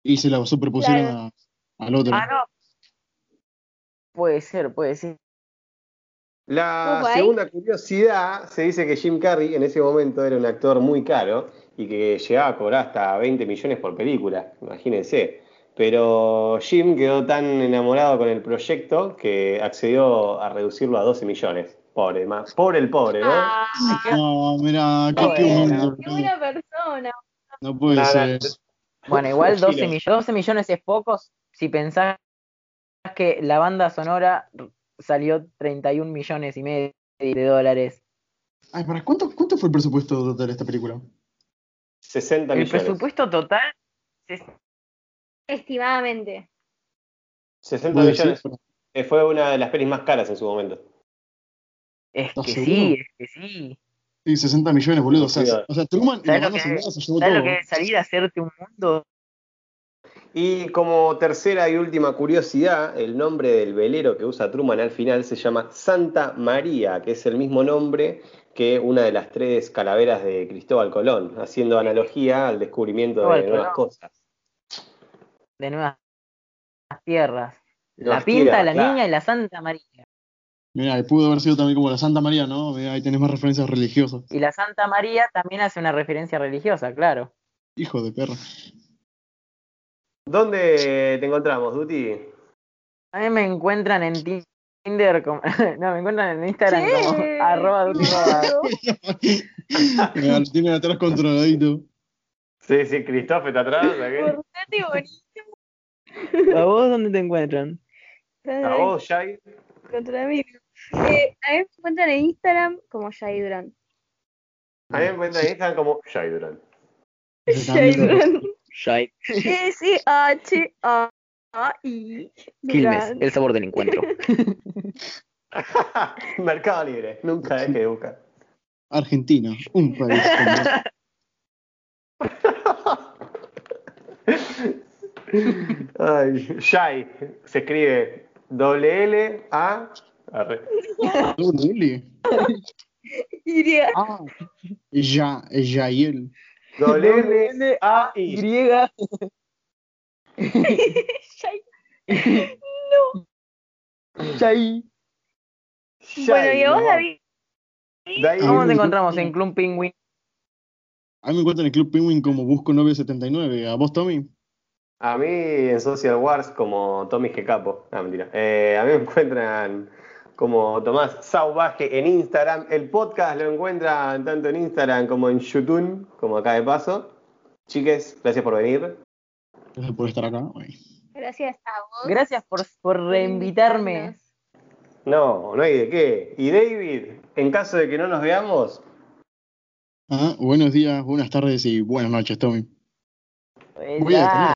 Y se la superpusieron Claro. a- al otro. Ah, no. Puede ser, puede ser. La segunda curiosidad, se dice que Jim Carrey en ese momento era un actor muy caro y que llegaba a cobrar hasta 20 millones por película, imagínense. Pero Jim quedó tan enamorado con el proyecto que accedió a reducirlo a 12 millones. Pobre, más, pobre el pobre, ¿no? Ah, No, mira, qué, Bueno. qué buena persona. No puede Nada, ser. Bueno, igual 12, Kilos. millones 12 millones es pocos si pensás que la banda sonora salió 31 millones y medio de dólares. Ay, ¿para cuánto, cuánto fue el presupuesto total de esta película? 60 El millones. presupuesto total Estimadamente. 60 Puede millones. Fue una de las pelis más caras en su momento. es ¿Estás que seguro? sí, es que sí. Sí, 60 millones, boludo. O sea, o sea Truman y la ¿Sabes lo banda que- sonora se llevó ¿Sabes lo todo. que es salir a hacerte un mundo? Y como tercera y última curiosidad, el nombre del velero que usa Truman al final se llama Santa María, que es el mismo nombre que una de las tres calaveras de Cristóbal Colón, haciendo analogía al descubrimiento de nuevas cosas. De nuevas tierras. La pinta, tierras, la claro. niña y la Santa María. Mira, y pudo haber sido también como la Santa María, ¿no? Mirá, ahí tenés más referencias religiosas. Y la Santa María también hace una referencia religiosa, claro. Hijo de perra. ¿Dónde te encontramos, Duty? A mí me encuentran en Tinder como... No, me encuentran en Instagram como arroba lo tienen atrás controladito. Sí, sí, Cristóbal está atrás. ¿a qué? Bonito. ¿A vos dónde te encuentran? ¿A vos, Jai? Contra mí. Eh, a mí me encuentran en Instagram como Jai Durán. A mí me encuentran en Instagram como Jai Durán. Jai Durán. Shai. S-H-A-I. Quilmes, Durán. el sabor del encuentro. Mercado Libre, nunca deje de buscar. Argentina, un país. Ay, Jai, se escribe doble L A. Doble Y. Ah, ya, Yael. Doble L A I. Griega. Jai. Shai. Bueno, ¿y a vos, David? ¿Cómo te encontramos? En Club Penguin. A mí me encuentran en el Club Penguin como Busco 979. ¿A vos, Tommy? A mí en Social Wars como Tommy G. Capo. Ah, mentira. Eh, a mí me encuentran como Tomás Sauvaje en Instagram. El podcast lo encuentran tanto en Instagram como en YouTube, como acá de paso. Chiques, gracias por venir. Gracias por estar acá. Gracias a vos. Gracias por, por reinvitarme. No, no hay de qué. Y David, en caso de que no nos veamos, Ah, buenos días, buenas tardes y buenas noches, Tommy. A ya. detener.